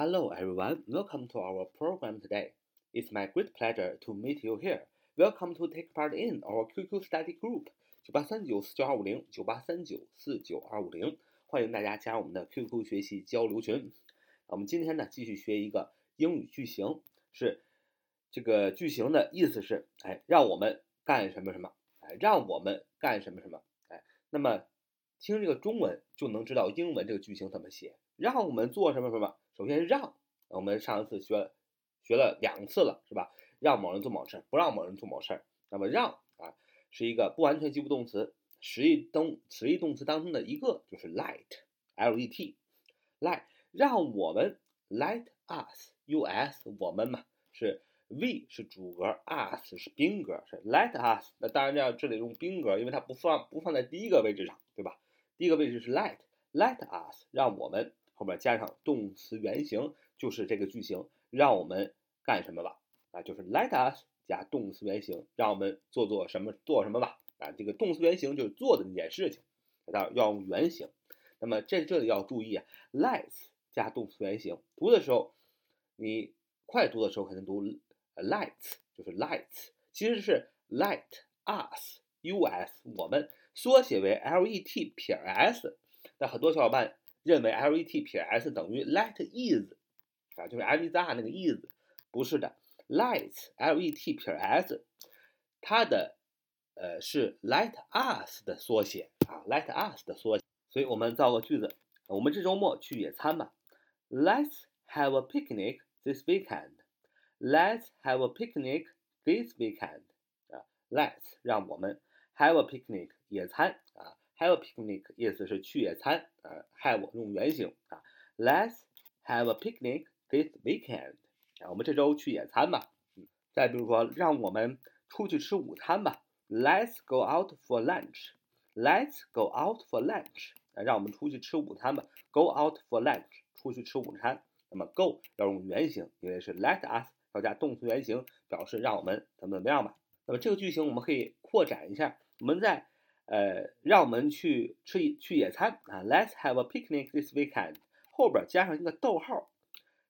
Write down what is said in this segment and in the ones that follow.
Hello everyone, welcome to our program today. It's my great pleasure to meet you here. Welcome to take part in our QQ study group 九八三九四九二五零九八三九四九二五零，欢迎大家加入我们的 QQ 学习交流群。我们今天呢继续学一个英语句型，是这个句型的意思是，哎，让我们干什么什么，哎，让我们干什么什么，哎，那么听这个中文就能知道英文这个句型怎么写。让我们做什么什么？首先让，我们上一次学学了两次了，是吧？让某人做某事，不让某人做某事。那么让啊，是一个不完全及物动词，实义动实义动词当中的一个，就是 let，L-E-T，let，让我们 let us，U-S，我们嘛是 we 是主格，us 是宾格，是 let us。那当然这样这里用宾格，因为它不放不放在第一个位置上，对吧？第一个位置是 let，let us，让我们。后面加上动词原形，就是这个句型，让我们干什么吧？啊，就是 let us 加动词原形，让我们做做什么做什么吧？啊，这个动词原形就是做的那件事情，要要用原形。那么这这里要注意啊，let's 加动词原形，读的时候你快读的时候肯定读 let's，就是 let's，其实是 let us，us 我们缩写为 let 撇 s，那很多小伙伴。认为 let 撇 s 等于 let is 啊，就是 l is are 那个 is，不是的，let let 撇 s，它的呃是 let us 的缩写啊，let us 的缩写。所以我们造个句子，我们这周末去野餐吧，Let's have a picnic this weekend. Let's have a picnic this weekend. 啊，Let's 让我们 have a picnic 野餐啊。 Have a picnic 意思是去野餐啊，have 用原形啊。Let's have a picnic this weekend 啊，我们这周去野餐吧。嗯，再比如说，让我们出去吃午餐吧。Let's go out for lunch. Let's go out for lunch 啊，让我们出去吃午餐吧。Go out for lunch 出去吃午餐。那么 go 要用原形，因为是 let us 要加动词原形，表示让我们怎么怎么样吧。那么这个句型我们可以扩展一下，我们在。呃，让我们去吃去野餐啊！Let's have a picnic this weekend。后边加上一个逗号，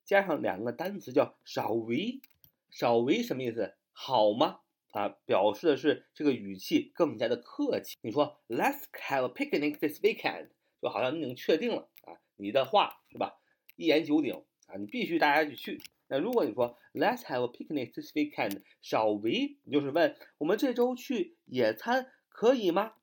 加上两个单词叫 shall we？shall we 什么意思？好吗？啊，表示的是这个语气更加的客气。你说 Let's have a picnic this weekend，就好像你已经确定了啊，你的话是吧？一言九鼎啊，你必须大家去去。那如果你说 Let's have a picnic this weekend，shall we？你就是问我们这周去野餐可以吗？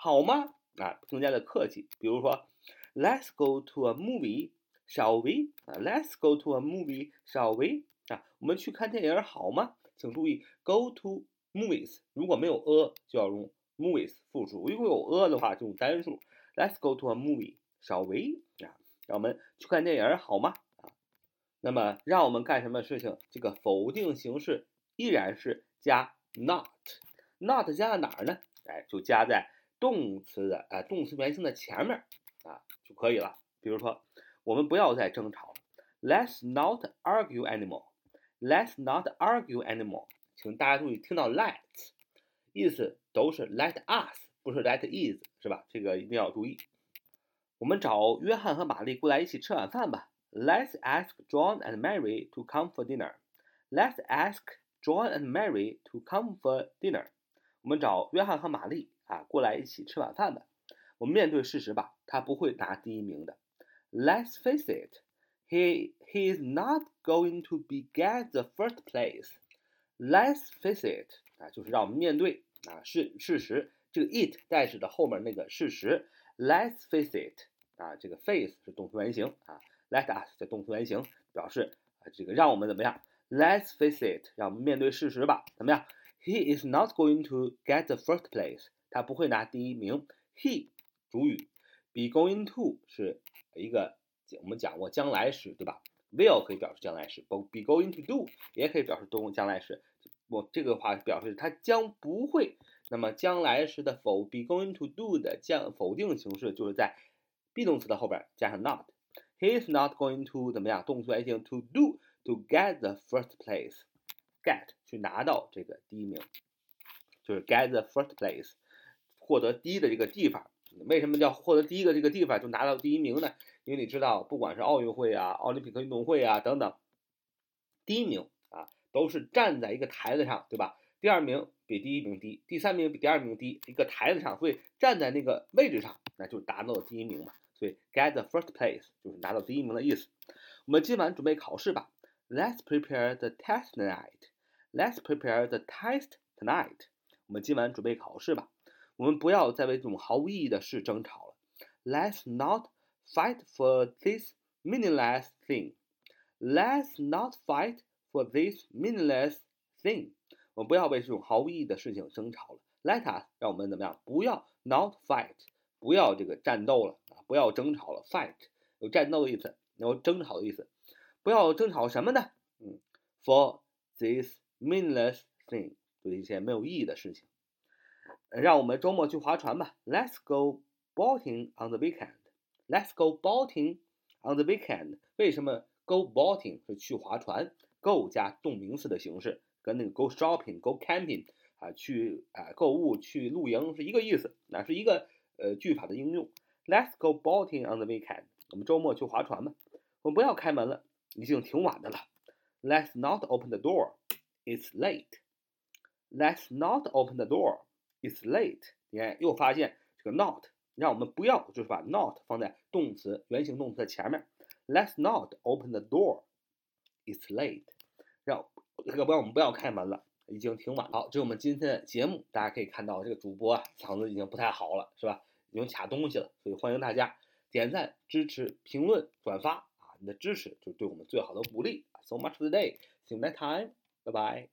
好吗？啊，更加的客气。比如说，Let's go to a movie, shall we？啊，Let's go to a movie, shall we？啊，我们去看电影好吗？请注意，go to movies 如果没有 a 就要用 movies 复数，如果有 a 的话就用单数。Let's go to a movie, shall we？啊，让我们去看电影好吗？啊，那么让我们干什么事情？这个否定形式依然是加 not，not 加在哪儿呢？哎，就加在。动词的啊，动词原形的前面啊就可以了。比如说，我们不要再争吵了，Let's not argue anymore. Let's not argue anymore. 请大家注意，听到 Let's，意思都是 Let us，不是 Let is，是吧？这个一定要注意。我们找约翰和玛丽过来一起吃晚饭吧。Let's ask John and Mary to come for dinner. Let's ask John and Mary to come for dinner. 我们找约翰和玛丽。啊，过来一起吃晚饭吧。我们面对事实吧，他不会拿第一名的。Let's face it, he he is not going to be get the first place. Let's face it，啊，就是让我们面对啊事事实。这个 it 代指的后面那个事实。Let's face it，啊，这个 face 是动词原形啊。Let us 在动词原形表示啊，这个让我们怎么样？Let's face it，让我们面对事实吧。怎么样？He is not going to get the first place. 他不会拿第一名。He 主语，be going to 是一个我们讲过将来时，对吧？Will 可以表示将来时，be going to do 也可以表示动将来时。我这个话表示他将不会。那么将来时的否 be going to do 的将否定形式就是在 be 动词的后边加上 not。He is not going to 怎么样？动词原形 to do to get the first place，get 去拿到这个第一名，就是 get the first place。获得第一的这个地方，为什么叫获得第一个这个地方就拿到第一名呢？因为你知道，不管是奥运会啊、奥林匹克运动会啊等等，第一名啊都是站在一个台子上，对吧？第二名比第一名低，第三名比第二名低，一个台子上，所以站在那个位置上，那就达到了第一名嘛。所以 get the first place 就是拿到第一名的意思。我们今晚准备考试吧。Let's prepare the test tonight. Let's prepare the test tonight. 我们今晚准备考试吧。我们不要再为这种毫无意义的事争吵了。Let's not fight for this meaningless thing. Let's not fight for this meaningless thing. 我们不要为这种毫无意义的事情争吵了。Let us 让我们怎么样？不要 not fight，不要这个战斗了啊！不要争吵了。Fight 有战斗的意思，有争吵的意思。不要争吵什么呢？嗯，for this meaningless thing，做一些没有意义的事情。让我们周末去划船吧。Let's go boating on the weekend. Let's go boating on the weekend. 为什么 go boating 是去划船？go 加动名词的形式，跟那个 go shopping、go camping 啊，去啊购物、去露营是一个意思，那是一个呃句法的应用。Let's go boating on the weekend. 我们周末去划船吧。我们不要开门了，已经挺晚的了。Let's not open the door. It's late. Let's not open the door. It's late。你看，又发现这个 not 让我们不要，就是把 not 放在动词原形动词的前面。Let's not open the door. It's late。让要不然我们不要开门了，已经挺晚。好，这是我们今天的节目。大家可以看到，这个主播啊，嗓子已经不太好了，是吧？已经卡东西了。所以欢迎大家点赞、支持、评论、转发啊！你的支持就是对我们最好的鼓励。So much for today. See you next time. Bye bye.